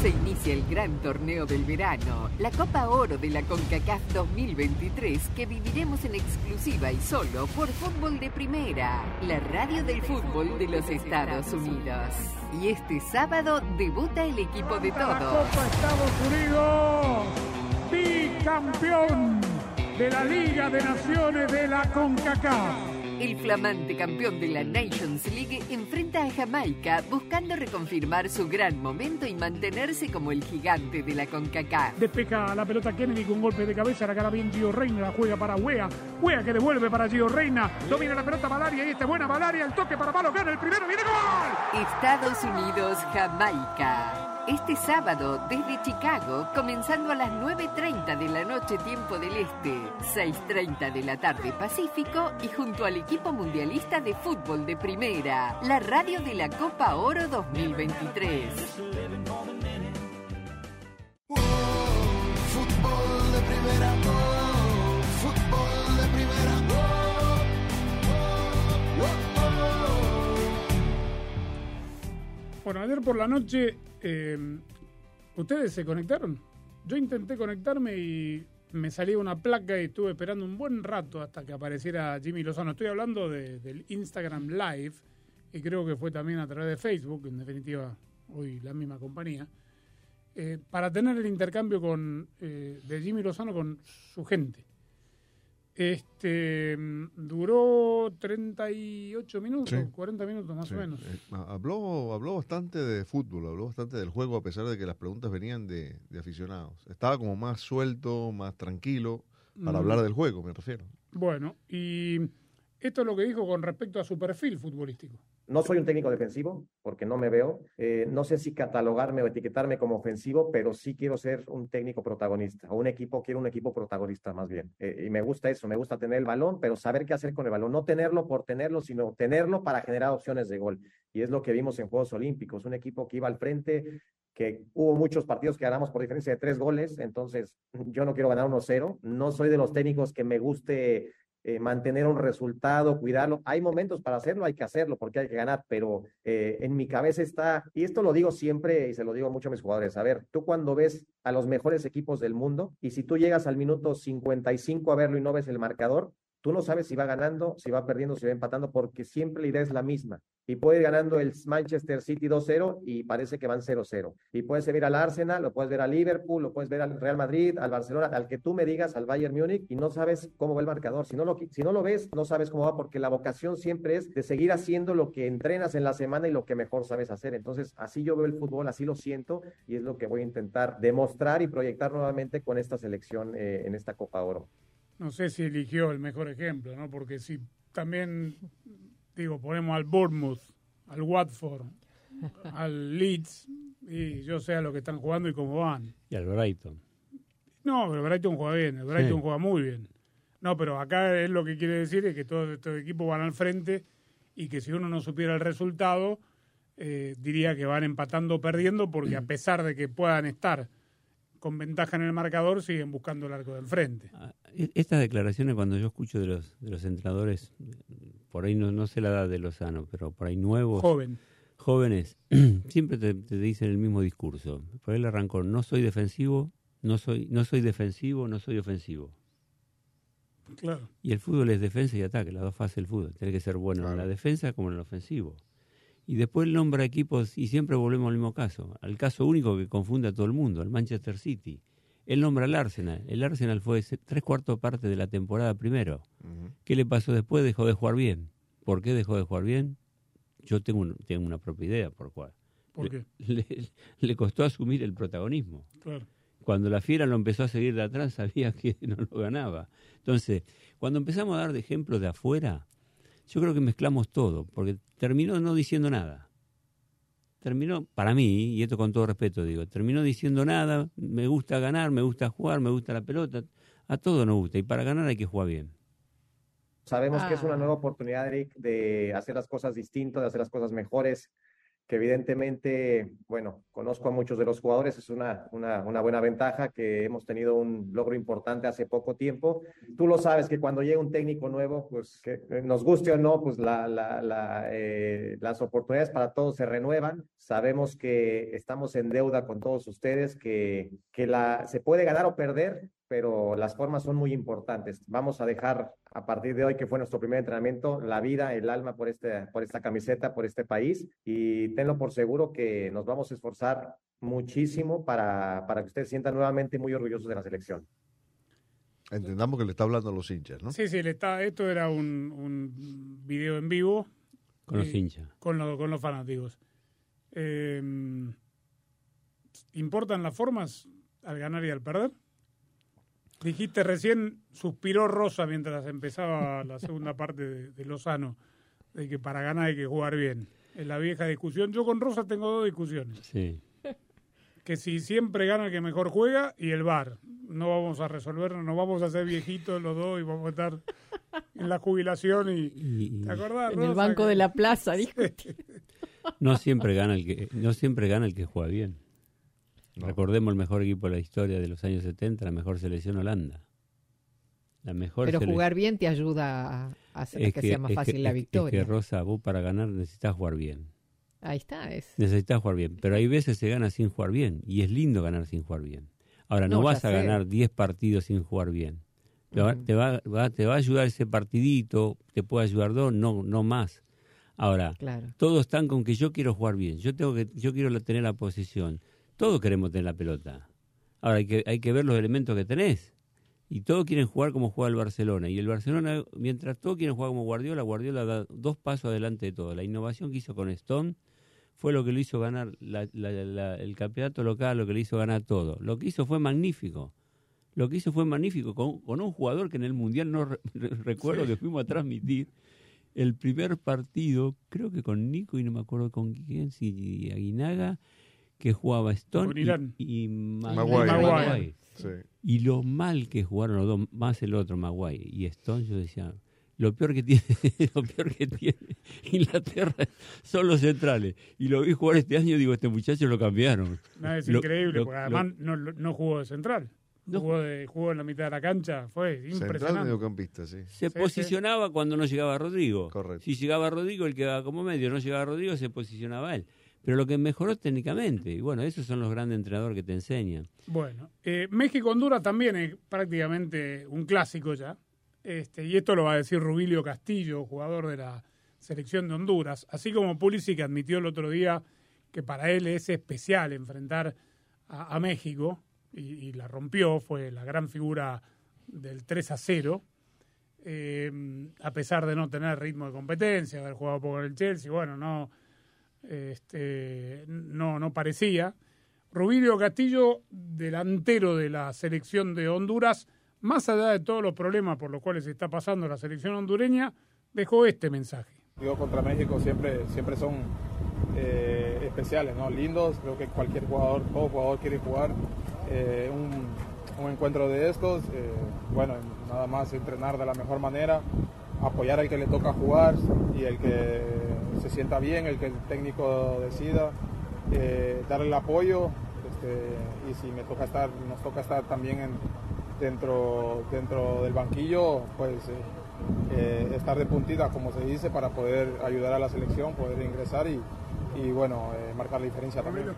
Se inicia el gran torneo del verano, la Copa Oro de la CONCACAF 2023 que viviremos en exclusiva y solo por Fútbol de Primera, la radio del fútbol de los Estados Unidos. Y este sábado debuta el equipo de todos. Copa Estados Unidos, bicampeón de la Liga de Naciones de la CONCACAF. El flamante campeón de la Nations League enfrenta a Jamaica buscando reconfirmar su gran momento y mantenerse como el gigante de la CONCACAF. Despeja la pelota Kennedy con golpe de cabeza, la cara bien Gio Reina, la juega para Wea. Wea que devuelve para Gio Reina. Domina la pelota Valaria y este buena Valaria. El toque para Palo gana el primero. ¡Viene gol! Estados Unidos, Jamaica. Este sábado desde Chicago, comenzando a las 9.30 de la noche tiempo del Este, 6.30 de la tarde Pacífico y junto al equipo mundialista de fútbol de primera, la radio de la Copa Oro 2023. Fútbol de primera, fútbol de primera, Bueno, ayer por la noche, eh, ¿ustedes se conectaron? Yo intenté conectarme y me salía una placa y estuve esperando un buen rato hasta que apareciera Jimmy Lozano. Estoy hablando de- del Instagram Live y creo que fue también a través de Facebook, en definitiva, hoy la misma compañía, eh, para tener el intercambio con, eh, de Jimmy Lozano con su gente. Este duró 38 minutos, Sí. 40 minutos más Sí, o menos. eh, habló, habló bastante de fútbol, habló bastante del juego, a pesar de que las preguntas venían de, de aficionados. Estaba como más suelto, más tranquilo, para Mm. hablar del juego, me refiero. Bueno, y esto es lo que dijo con respecto a su perfil futbolístico. No soy un técnico defensivo porque no me veo. Eh, no sé si catalogarme o etiquetarme como ofensivo, pero sí quiero ser un técnico protagonista o un equipo, quiero un equipo protagonista más bien. Eh, y me gusta eso, me gusta tener el balón, pero saber qué hacer con el balón. No tenerlo por tenerlo, sino tenerlo para generar opciones de gol. Y es lo que vimos en Juegos Olímpicos, un equipo que iba al frente, que hubo muchos partidos que ganamos por diferencia de tres goles, entonces yo no quiero ganar 1-0. No soy de los técnicos que me guste eh, mantener un resultado, cuidarlo. Hay momentos para hacerlo, hay que hacerlo porque hay que ganar, pero eh, en mi cabeza está, y esto lo digo siempre y se lo digo mucho a mis jugadores, a ver, tú cuando ves a los mejores equipos del mundo y si tú llegas al minuto 55 a verlo y no ves el marcador, tú no sabes si va ganando, si va perdiendo, si va empatando, porque siempre la idea es la misma. Y puede ir ganando el Manchester City 2-0 y parece que van 0-0. Y puedes ver al Arsenal, lo puedes ver al Liverpool, lo puedes ver al Real Madrid, al Barcelona, al que tú me digas, al Bayern Múnich, y no sabes cómo va el marcador. Si no, lo, si no lo ves, no sabes cómo va, porque la vocación siempre es de seguir haciendo lo que entrenas en la semana y lo que mejor sabes hacer. Entonces, así yo veo el fútbol, así lo siento, y es lo que voy a intentar demostrar y proyectar nuevamente con esta selección eh, en esta Copa Oro. No sé si eligió el mejor ejemplo, ¿no? Porque si también, digo, ponemos al Bournemouth, al Watford, al Leeds, y yo sé a lo que están jugando y cómo van. Y al Brighton. No, pero el Brighton juega bien, el Brighton Sí. juega muy bien. No, pero acá es lo que quiere decir es que todos estos equipos van al frente y que si uno no supiera el resultado, eh, diría que van empatando o perdiendo porque a pesar de que puedan estar con ventaja en el marcador, siguen buscando el arco de enfrente. E- Estas declaraciones, cuando yo escucho de los, de los entrenadores, por ahí no, no sé la edad de Lozano, pero por ahí nuevos. Joven. Jóvenes, [CLEARS THROAT] siempre te, te dicen el mismo discurso. Por ahí le arrancó, no soy defensivo, no soy, no soy defensivo, no soy ofensivo. Claro. Y el fútbol es defensa y ataque, las dos fases del fútbol. Tiene que ser bueno en la defensa como en el ofensivo. Y después nombra equipos, y siempre volvemos al mismo caso, al caso único que confunde a todo el mundo, al Manchester City. Él nombra al Arsenal. El Arsenal fue tres cuartos parte de la temporada primero. ¿Qué le pasó después? Dejó de jugar bien. ¿Por qué dejó de jugar bien? Yo tengo, un- tengo una propia idea por cuál. ¿Por Le- [LAUGHS] Le, le costó asumir el protagonismo. Claro. Cuando la fiera lo empezó a seguir de atrás, [LAUGHS] sabía que no lo ganaba. Entonces, cuando empezamos a dar de ejemplos de afuera, yo creo que mezclamos todo, porque terminó no diciendo nada. Terminó, para mí, y esto con todo respeto digo, terminó diciendo nada, me gusta ganar, me gusta jugar, me gusta la pelota, a todo nos gusta, y para ganar hay que jugar bien. Sabemos que es Ah. una nueva oportunidad, Eric, de hacer las cosas distintas, de hacer las cosas mejores, que evidentemente, bueno, conozco a muchos de los jugadores, es una, una, buena ventaja que hemos tenido un logro importante hace poco tiempo. Tú lo sabes que cuando llega un técnico nuevo, pues que nos guste o no, pues la, la, eh, las oportunidades para todos se renuevan. Sabemos que estamos en deuda con todos ustedes, que, que la, se puede ganar o perder, pero las formas son muy importantes. Vamos a dejar a partir de hoy, que fue nuestro primer entrenamiento, la vida, el alma por, este, por esta camiseta, por este país, y tenlo por seguro que nos vamos a esforzar muchísimo para, para que ustedes se sientan nuevamente muy orgullosos de la selección. Entendamos que le está hablando a los hinchas, ¿no? Sí, sí, le está, esto era un, un video en vivo. Con los hinchas. Con, lo, con los fanáticos. Eh, ¿Importan las formas al ganar y al perder? Dijiste recién, suspiró Rosa mientras empezaba la segunda parte de, de, Lozano, de que para ganar hay que jugar bien. En la vieja discusión, yo con Rosa tengo dos discusiones. Sí. [LAUGHS] Que si siempre gana el que mejor juega y el VAR. No vamos a resolver, no vamos a ser viejitos los dos y vamos a estar en la jubilación y... y ¿Te acordás, En Rosa, el banco de la plaza, [LAUGHS] discutí. No siempre gana el que no siempre gana el que juega bien. Recordemos el mejor equipo de la historia de los años 70, la mejor selección Holanda. La mejor Pero sele- jugar bien te ayuda a hacer Es que, sea más fácil que- la victoria. Es que Rosa, vos para ganar necesitas jugar bien. Ahí está, es. Necesitas jugar bien. Pero hay veces se gana sin jugar bien. Y es lindo ganar sin jugar bien. Ahora, no, vas a sé. ganar 10 partidos sin jugar bien. Te va, te, va, va- te va a ayudar ese partidito, te puede ayudar dos, no, no más. Ahora, Claro. todos están con que yo quiero jugar bien, yo tengo que, yo quiero tener la posición. Todos queremos tener la pelota. Ahora hay que, hay que ver los elementos que tenés. Y todos quieren jugar como juega el Barcelona. Y el Barcelona, mientras todos quieren jugar como Guardiola, Guardiola da dos pasos adelante de todo. La innovación que hizo con Stone fue lo que lo hizo ganar la- la- la- el campeonato local, lo que le hizo ganar todo. Lo que hizo fue magnífico. Lo que hizo fue magnífico con, con un jugador que en el Mundial no re- [LAUGHS] recuerdo que fuimos a transmitir. El primer partido, creo que con Nico y no me acuerdo con quién, si Aguinaga, que jugaba Stone y- y, Ma- Maguire. Maguire. Sí. y lo mal que jugaron los dos, más el otro, Maguire y Stone, yo decía, lo peor que tiene, [LAUGHS] lo peor que tiene Inglaterra son los centrales. Y lo vi jugar este año y digo, este muchacho lo cambiaron. No, es Lo- increíble, lo- porque lo- además no, no jugó de central. Jugó, de, jugó en la mitad de la cancha, fue Central impresionante. mediocampista, sí. se Sí, posicionaba cuando no llegaba Rodrigo. Correcto. Si llegaba Rodrigo, él quedaba como medio. No llegaba Rodrigo, se posicionaba él. Pero lo que mejoró técnicamente. Y bueno, esos son los grandes entrenadores que te enseñan. Bueno, eh, México-Honduras también es prácticamente un clásico ya. Este, y esto lo va a decir Rubilio Castillo, jugador de la selección de Honduras. Así como Pulisic admitió el otro día que para él es especial enfrentar a, México y, la rompió, fue la gran figura del 3 a 0. eh, a pesar de no tener ritmo de competencia, haber jugado poco en el Chelsea, bueno, no, este, no, no parecía. Rubilio Castillo, delantero de la selección de Honduras, más allá de todos los problemas por los cuales está pasando la selección hondureña, dejó este mensaje. Digo, contra México siempre, siempre son eh, especiales, ¿no? Lindos, creo que cualquier jugador, todo jugador quiere jugar eh, un, un encuentro de estos. eh, bueno, nada más entrenar de la mejor manera, apoyar al que le toca jugar y el que se sienta bien, el que el técnico decida, eh, darle el apoyo. este, y si me toca estar, nos toca estar también en, dentro, dentro del banquillo, pues eh, eh, estar de puntita, como se dice, para poder ayudar a la selección, poder ingresar y, y bueno, eh, marcar la diferencia también.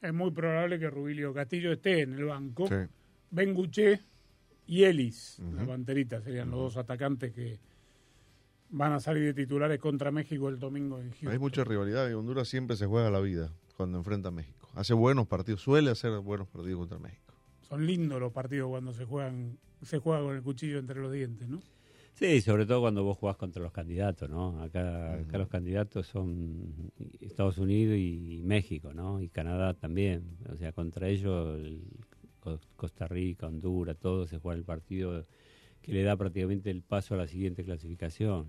Es muy probable que Rubilio Castillo esté en el banco. Sí. Benguché y Ellis, la banderita, serían los dos atacantes que van a salir de titulares contra México el domingo en Houston. Hay mucha rivalidad y Honduras siempre se juega la vida cuando enfrenta a México. Hace buenos partidos, suele hacer buenos partidos contra México. Son lindos los partidos cuando se juegan, se juega con el cuchillo entre los dientes, ¿no? Sí, sobre todo cuando vos jugás contra los candidatos, ¿no? Acá, acá los candidatos son Estados Unidos y México, ¿no? Y Canadá también. O sea, contra ellos, el Co- Costa Rica, Honduras, todo se juega el partido que le da prácticamente el paso a la siguiente clasificación.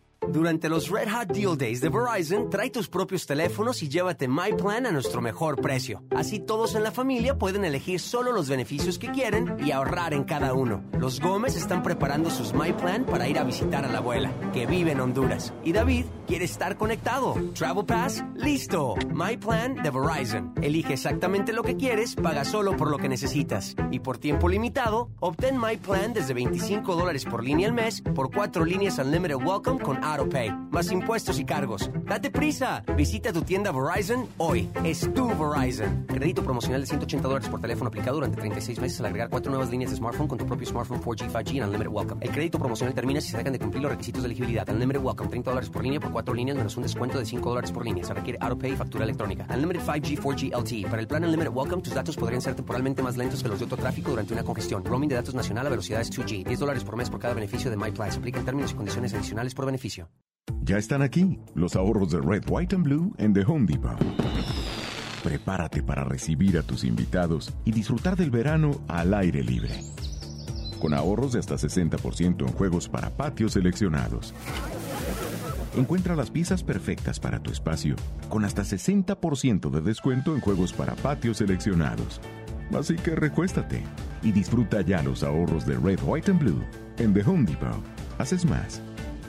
Durante los Red Hot Deal Days de Verizon, trae tus propios teléfonos y llévate My Plan a nuestro mejor precio. Así todos en la familia pueden elegir solo los beneficios que quieren y ahorrar en cada uno. Los Gómez están preparando sus My Plan para ir a visitar a la abuela, que vive en Honduras. Y David quiere estar conectado. Travel Pass, listo. My Plan de Verizon. Elige exactamente lo que quieres, paga solo por lo que necesitas. Y por tiempo limitado, obtén My Plan desde 25 dólares por línea al mes por cuatro líneas Unlimited Welcome con AutoPay, más impuestos y cargos. ¡Date prisa! Visita tu tienda Verizon hoy. Es tu Verizon. Crédito promocional de 180 dólares por teléfono aplicado durante 36 meses al agregar cuatro nuevas líneas de smartphone con tu propio smartphone 4G, 5G y Unlimited Welcome. El crédito promocional termina si se dejan de cumplir los requisitos de elegibilidad. Unlimited Welcome, 30 dólares por línea por cuatro líneas menos un descuento de 5 dólares por línea. Se requiere AutoPay y factura electrónica. Unlimited 5G, 4G LTE. Para el plan Unlimited Welcome, tus datos podrían ser temporalmente más lentos que los de otro tráfico durante una congestión. Roaming de datos nacional a velocidades 2G. 10 dólares por mes por cada beneficio de MyPlan. Se aplica en términos y condiciones adicionales por beneficio. Ya están aquí los ahorros de Red, White and Blue en The Home Depot. Prepárate para recibir a tus invitados y disfrutar del verano al aire libre. Con ahorros de hasta 60% en juegos para patios seleccionados. Encuentra las piezas perfectas para tu espacio con hasta 60% de descuento en juegos para patios seleccionados. Así que recuéstate y disfruta ya los ahorros de Red, White and Blue en The Home Depot. Haces más,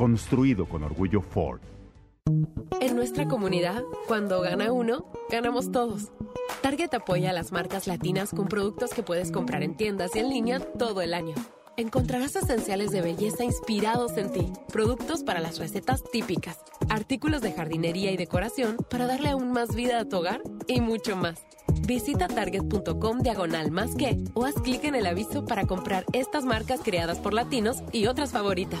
Construido con orgullo Ford. En nuestra comunidad, cuando gana uno, ganamos todos. Target apoya a las marcas latinas con productos que puedes comprar en tiendas y en línea todo el año. Encontrarás esenciales de belleza inspirados en ti, productos para las recetas típicas, artículos de jardinería y decoración para darle aún más vida a tu hogar y mucho más. Visita target.com diagonal más que o haz clic en el aviso para comprar estas marcas creadas por latinos y otras favoritas.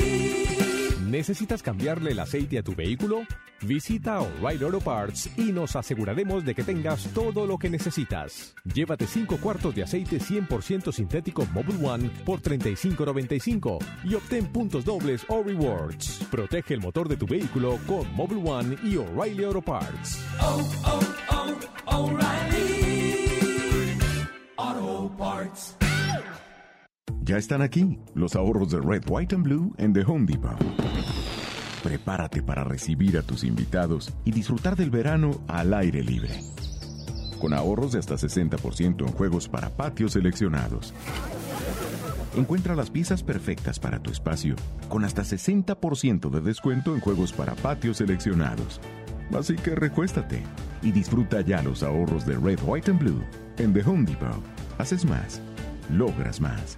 ¿Necesitas cambiarle el aceite a tu vehículo? Visita O'Reilly Auto Parts y nos aseguraremos de que tengas todo lo que necesitas. Llévate 5 cuartos de aceite 100% sintético Mobile One por $35.95 y obtén puntos dobles o rewards. Protege el motor de tu vehículo con Mobile One y O'Reilly Auto Parts. Auto Parts. Ya están aquí los ahorros de Red, White and Blue en The Home Depot. Prepárate para recibir a tus invitados y disfrutar del verano al aire libre. Con ahorros de hasta 60% en juegos para patios seleccionados. Encuentra las piezas perfectas para tu espacio con hasta 60% de descuento en juegos para patios seleccionados. Así que recuéstate y disfruta ya los ahorros de Red, White and Blue en The Home Depot. Haces más, logras más.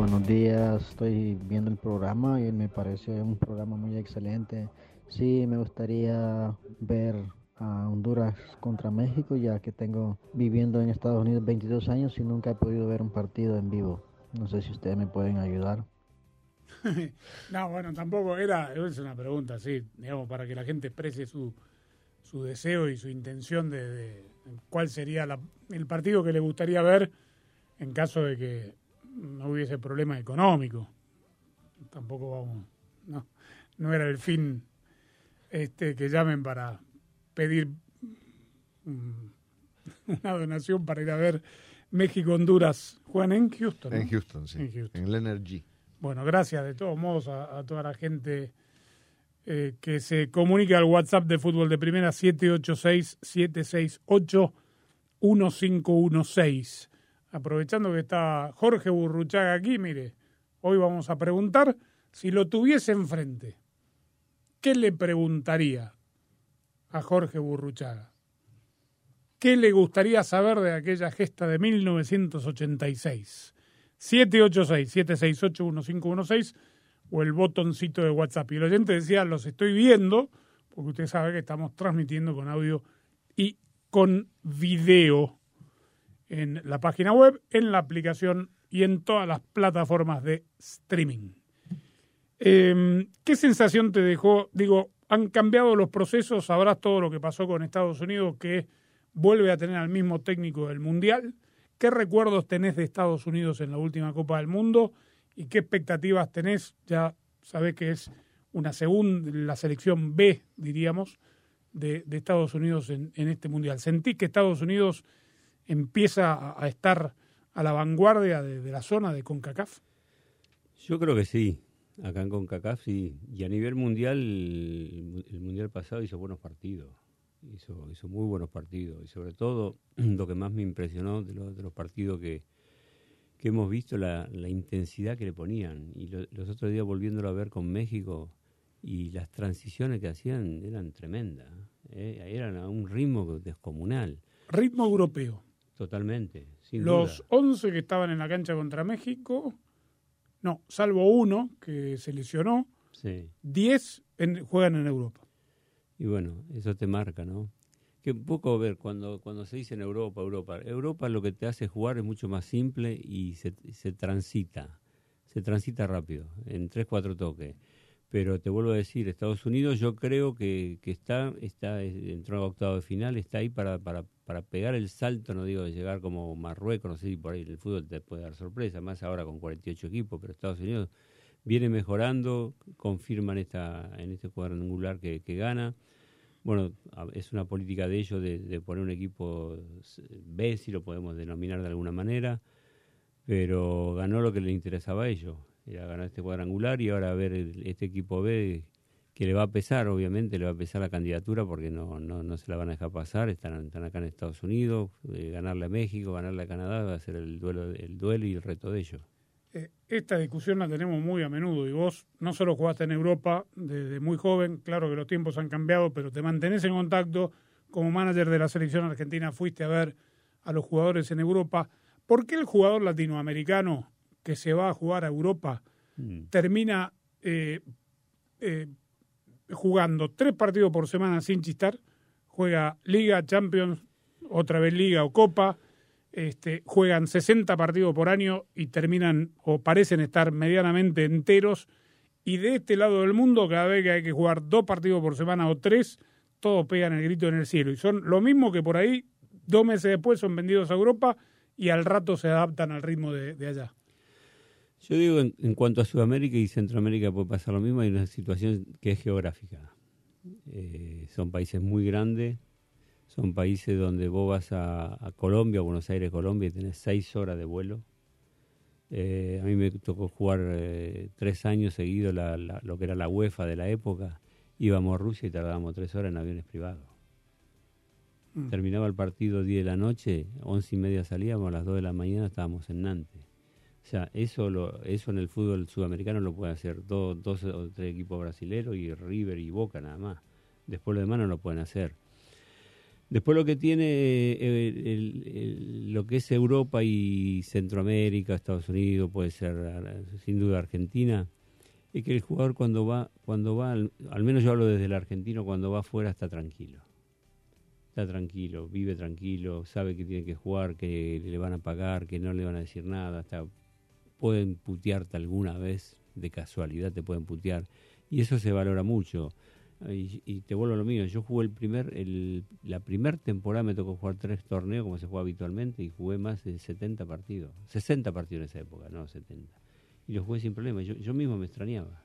Buenos días. Estoy viendo el programa y me parece un programa muy excelente. Sí, me gustaría ver a Honduras contra México, ya que tengo viviendo en Estados Unidos 22 años y nunca he podido ver un partido en vivo. No sé si ustedes me pueden ayudar. [LAUGHS] no, bueno, tampoco era, es una pregunta, sí, digamos, para que la gente exprese su, su deseo y su intención de, cuál sería la- el partido que le gustaría ver en caso de que no hubiese problema económico. Tampoco vamos, no, no era el fin este que llamen para pedir mm, [LAUGHS] una donación para ir a ver México-Honduras. Juan, en Houston. ¿no? En Houston, sí. En Houston. En el Energy. Bueno, gracias de todos modos a, a toda la gente eh, que se comunica al WhatsApp de Fútbol de Primera 786-768-1516. Aprovechando que está Jorge Burruchaga aquí, mire, hoy vamos a preguntar si lo tuviese enfrente, ¿qué le preguntaría a Jorge Burruchaga? ¿Qué le gustaría saber de aquella gesta de 1986? 786-768-1516 o el botoncito de WhatsApp. Y el oyente decía, los estoy viendo, porque usted sabe que estamos transmitiendo con audio y con video en la página web, en la aplicación y en todas las plataformas de streaming. Eh, ¿Qué sensación te dejó? Digo, han cambiado los procesos, sabrás todo lo que pasó con Estados Unidos, que vuelve a tener al mismo técnico del Mundial. ¿Qué recuerdos tenés de Estados Unidos en la última Copa del Mundo y qué expectativas tenés? Ya sabés que es una segunda, la selección B, diríamos, de, de Estados Unidos en, en este Mundial. ¿Sentís que Estados Unidos empieza a, estar a la vanguardia de, de la zona de CONCACAF? Yo creo que sí. Acá en CONCACAF sí. Y a nivel mundial, el, el mundial pasado hizo buenos partidos. Hizo, hizo muy buenos partidos. Y sobre todo, [CLEARS THROAT] lo que más me impresionó de, los de los partidos que, que hemos visto, la, la intensidad que le ponían. Y lo- los otros días volviéndolo a ver con México, y las transiciones que hacían eran tremendas. ¿eh? Eran a un ritmo descomunal. Ritmo europeo. Totalmente. Sin Los duda. 11 que estaban en la cancha contra México, no, salvo uno que se lesionó, Sí. 10 en- juegan en Europa. Y bueno, eso te marca, ¿no? Que un poco, a ver, cuando, cuando se dice en Europa, Europa, Europa lo que te hace jugar es mucho más simple y se, se transita, se transita rápido, en tres, cuatro toques. Pero te vuelvo a decir, Estados Unidos yo creo que, que está, está, entró a octavo de final, está ahí para, para, para pegar el salto, no digo de llegar como Marruecos, no sé si por ahí el fútbol te puede dar sorpresa, más ahora con 48 equipos, pero Estados Unidos viene mejorando, confirman esta, en este cuadrangular que, gana. Bueno, a- es una política de ellos de, poner un equipo B, si lo podemos denominar de alguna manera, pero ganó lo que le interesaba a ellos, era ganar este cuadrangular y ahora ver el- este equipo B que le va a pesar, obviamente, le va a pesar la candidatura porque no, no, no se la van a dejar pasar, están, están acá en Estados Unidos, eh, ganarle a México, ganarle a Canadá va a ser el duelo, el duelo y el reto de ellos. Eh, esta discusión la tenemos muy a menudo y vos no solo jugaste en Europa desde muy joven, claro que los tiempos han cambiado, pero te mantenés en contacto como manager de la selección argentina, fuiste a ver a los jugadores en Europa. ¿Por qué el jugador latinoamericano que se va a jugar a Europa termina eh, eh, jugando tres partidos por semana sin chistar? Juega Liga, Champions, otra vez Liga o Copa, este, juegan 60 partidos por año y terminan o parecen estar medianamente enteros. Y de este lado del mundo, cada vez que hay que jugar dos partidos por semana o tres, todos pegan el grito en el cielo. Y son lo mismo que por ahí, dos meses después son vendidos a Europa y al rato se adaptan al ritmo de, de allá. Yo digo, en, en cuanto a Sudamérica y Centroamérica puede pasar lo mismo, hay una situación que es geográfica. Eh, son países muy grandes, son países donde vos vas a, a Colombia, Buenos Aires, Colombia, y tenés seis horas de vuelo. Eh, a mí me tocó jugar eh, tres años seguidos la, la- lo que era la UEFA de la época. Íbamos a Rusia y tardábamos tres horas en aviones privados. Mm. Terminaba el partido 10 de la noche, once y media salíamos, a las 2 de la mañana estábamos en Nantes. Sea, eso, lo, eso en el fútbol sudamericano lo pueden hacer dos, dos o tres equipos brasileños y River y Boca nada más. Después lo demás no lo pueden hacer. Después lo que tiene eh, el- lo que es Europa y Centroamérica, Estados Unidos, puede ser sin duda Argentina, es que el jugador cuando va, cuando va, al, al menos yo hablo desde el argentino, cuando va afuera está tranquilo. Está tranquilo, vive tranquilo, sabe que tiene que jugar, que le van a pagar, que no le van a decir nada, está pueden putearte alguna vez, de casualidad te pueden putear, y eso se valora mucho. Y, y te vuelvo a lo mío, yo jugué el primer, el, la primer temporada me tocó jugar tres torneos como se juega habitualmente y jugué más de 70 partidos, 60 partidos en esa época, no 70. Y los jugué sin problema, yo, yo mismo me extrañaba.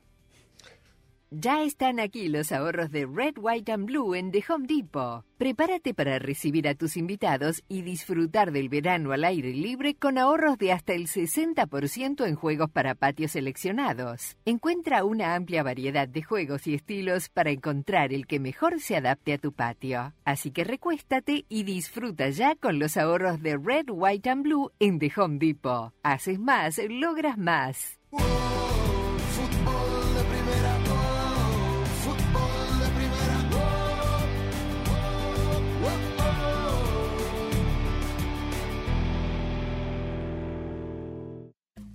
Ya están aquí los ahorros de Red, White and Blue en The Home Depot. Prepárate para recibir a tus invitados y disfrutar del verano al aire libre con ahorros de hasta el 60% en juegos para patios seleccionados. Encuentra una amplia variedad de juegos y estilos para encontrar el que mejor se adapte a tu patio. Así que recuéstate y disfruta ya con los ahorros de Red, White and Blue en The Home Depot. Haces más, logras más.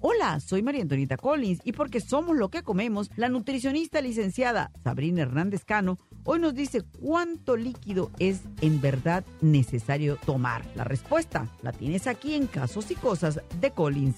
Hola, soy María Antonita Collins y porque somos lo que comemos, la nutricionista licenciada Sabrina Hernández Cano hoy nos dice cuánto líquido es en verdad necesario tomar. La respuesta la tienes aquí en Casos y Cosas de Collins.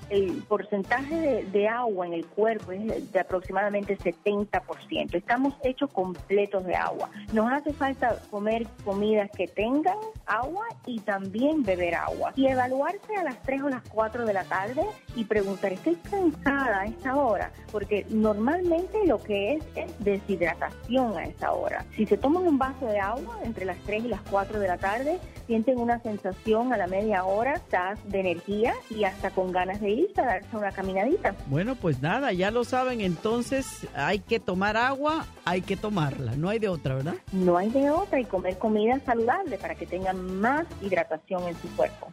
El porcentaje de, agua en el cuerpo es de aproximadamente 70%. Estamos hechos completos de agua. Nos hace falta comer comidas que tengan agua y también beber agua. Y evaluarse a las 3 o las 4 de la tarde y preguntar, ¿estoy cansada a esta hora? Porque normalmente lo que es es deshidratación a esa hora. Si se toman un vaso de agua entre las 3 y las 4 de la tarde, sienten una sensación a la media hora, de energía y hasta con ganas de ir a darse una caminadita. Bueno, pues nada, ya lo saben, entonces hay que tomar agua, hay que tomarla, no hay de otra, ¿verdad? No hay de otra y comer comida saludable para que tengan más hidratación en su cuerpo.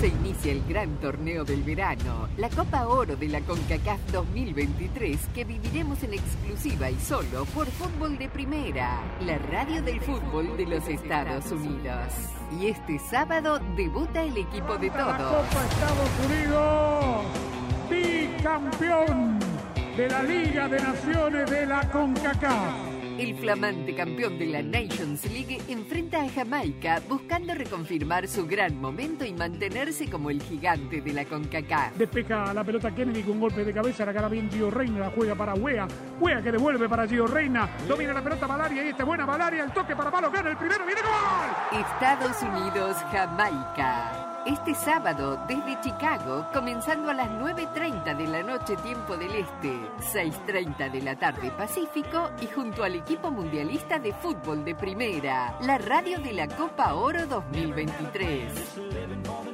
Se inicia el gran torneo del verano, la Copa Oro de la CONCACAF 2023 que viviremos en exclusiva y solo por Fútbol de Primera, la radio del fútbol de los Estados Unidos. Y este sábado debuta el equipo de La todos. Copa Estados Unidos, bicampeón de la Liga de Naciones de la CONCACAF. El flamante campeón de la Nations League enfrenta a Jamaica buscando reconfirmar su gran momento y mantenerse como el gigante de la CONCACAF. Despeja la pelota Kennedy con golpe de cabeza, la cara bien Gio Reina, la juega para Wea. Wea que devuelve para Gio Reina. Domina la pelota Valaria y esta buena Valaria, el toque para Palo, gana el primero, viene gol. Estados Unidos, Jamaica. Este sábado, desde Chicago, comenzando a las 9.30 de la noche tiempo del Este, 6.30 de la tarde Pacífico y junto al equipo mundialista de fútbol de primera, la radio de la Copa Oro 2023.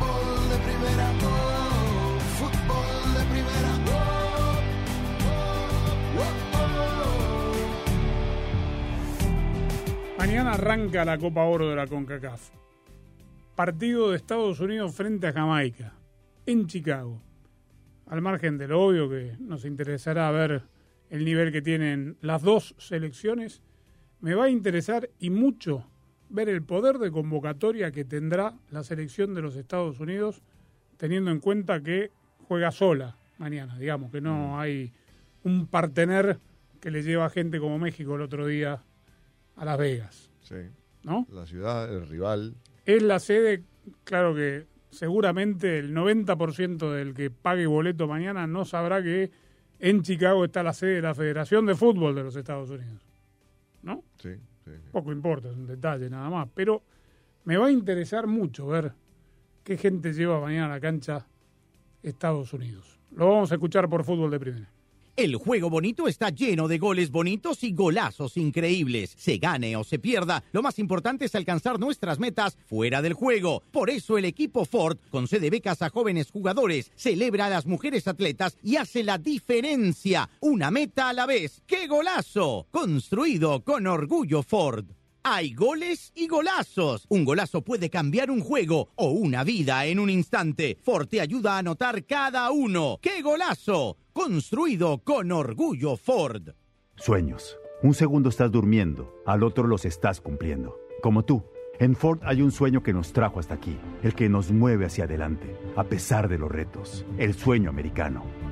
Fútbol de fútbol de primera, Mañana arranca la Copa Oro de la CONCACAF. Partido de Estados Unidos frente a Jamaica, en Chicago. Al margen de lo obvio que nos interesará ver el nivel que tienen las dos selecciones, me va a interesar y mucho ver el poder de convocatoria que tendrá la selección de los Estados Unidos, teniendo en cuenta que juega sola mañana, digamos, que no hay un partener que le lleva gente como México el otro día a Las Vegas. Sí. ¿No? La ciudad, el rival. Es la sede, claro que seguramente el 90% del que pague boleto mañana no sabrá que en Chicago está la sede de la Federación de Fútbol de los Estados Unidos. ¿No? Sí, Poco importa, es un detalle nada más. Pero me va a interesar mucho ver qué gente lleva mañana a la cancha Estados Unidos. Lo vamos a escuchar por fútbol de primera. El juego bonito está lleno de goles bonitos y golazos increíbles. Se gane o se pierda, lo más importante es alcanzar nuestras metas fuera del juego. Por eso el equipo Ford concede becas a jóvenes jugadores, celebra a las mujeres atletas y hace la diferencia. Una meta a la vez. ¡Qué golazo! Construido con orgullo Ford. Hay goles y golazos. Un golazo puede cambiar un juego o una vida en un instante. Ford te ayuda a anotar cada uno. ¡Qué golazo! Construido con orgullo Ford. Sueños. Un segundo estás durmiendo, al otro los estás cumpliendo. Como tú. En Ford hay un sueño que nos trajo hasta aquí, el que nos mueve hacia adelante, a pesar de los retos, el sueño americano.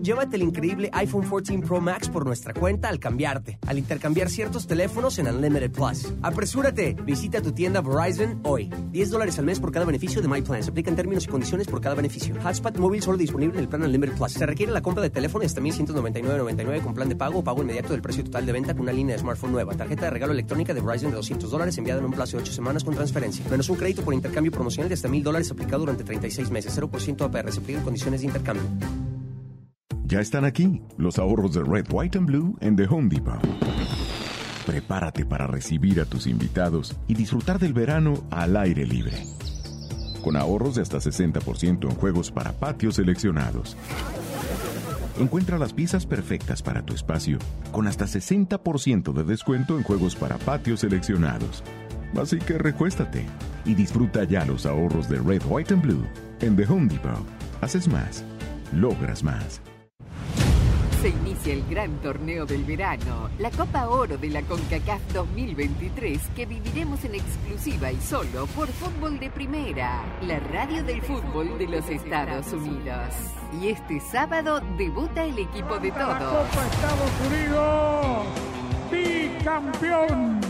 llévate el increíble iPhone 14 Pro Max por nuestra cuenta al cambiarte, al intercambiar ciertos teléfonos en Unlimited Plus. Apresúrate, visita tu tienda Verizon hoy. 10 dólares al mes por cada beneficio de My Plan. Se aplican términos y condiciones por cada beneficio. Hotspot móvil solo disponible en el plan Unlimited Plus. Se requiere la compra de teléfono hasta 1199.99 con plan de pago o pago inmediato del precio total de venta con una línea de smartphone nueva. Tarjeta de regalo electrónica de Verizon de 200 dólares enviada en un plazo de 8 semanas con transferencia. Menos un crédito por intercambio promocional de hasta 1000 dólares aplicado durante 36 meses. 0% APR. Se aplican condiciones de intercambio. Ya están aquí los ahorros de Red, White and Blue en The Home Depot. Prepárate para recibir a tus invitados y disfrutar del verano al aire libre. Con ahorros de hasta 60% en juegos para patios seleccionados. Encuentra las piezas perfectas para tu espacio con hasta 60% de descuento en juegos para patios seleccionados. Así que recuéstate y disfruta ya los ahorros de Red, White and Blue en The Home Depot. Haces más, logras más. Se inicia el gran torneo del verano, la Copa Oro de la CONCACAF 2023 que viviremos en exclusiva y solo por Fútbol de Primera, la radio del fútbol de los Estados Unidos. Y este sábado debuta el equipo de La todos. Copa Estados Unidos, bicampeón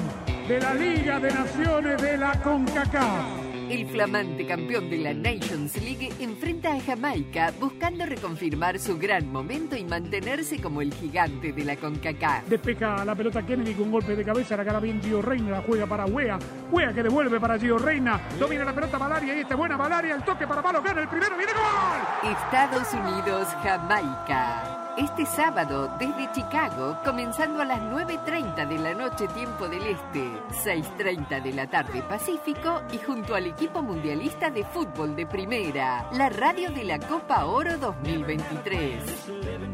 de la Liga de Naciones de la CONCACAF. El flamante campeón de la Nations League enfrenta a Jamaica buscando reconfirmar su gran momento y mantenerse como el gigante de la CONCACAF. Despeja la pelota Kennedy con golpe de cabeza, la cara bien Gio Reina, la juega para Wea. Wea que devuelve para Gio Reina. Domina la pelota Valaria y esta es buena Valaria. El toque para Palo, gana el primero, viene gol. Estados Unidos, Jamaica. Este sábado desde Chicago, comenzando a las 9.30 de la noche tiempo del Este, 6.30 de la tarde Pacífico y junto al equipo mundialista de fútbol de primera, la radio de la Copa Oro 2023.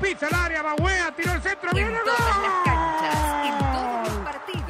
Pisa el área, va Wea, tiró el centro. En ¡Viene las gol! canchas, en todos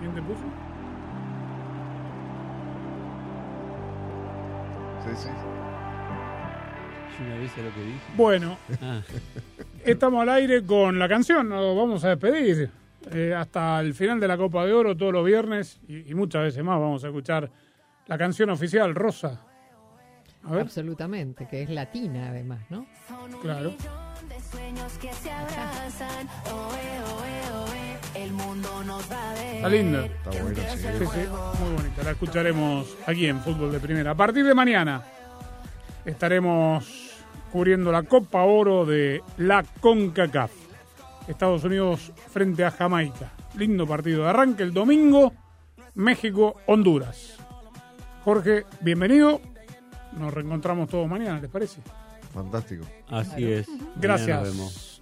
¿Quién te puso? Sí, sí. Yo no aviso lo que dije. Bueno, Ah. estamos al aire con la canción, nos vamos a despedir. Eh, hasta el final de la Copa de Oro, todos los viernes, y, y muchas veces más, vamos a escuchar la canción oficial, Rosa. A ver. Absolutamente, que es latina además, ¿no? Claro. sueños que se abrazan. El mundo nos va a ver. Está linda. Está buena, sí. Sí, sí, muy bonita. La escucharemos aquí en Fútbol de Primera. A partir de mañana estaremos cubriendo la Copa Oro de la CONCACAF. Estados Unidos frente a Jamaica. Lindo partido de arranque el domingo. México-Honduras. Jorge, bienvenido. Nos reencontramos todos mañana, ¿les parece? Fantástico. Así es. Gracias. nos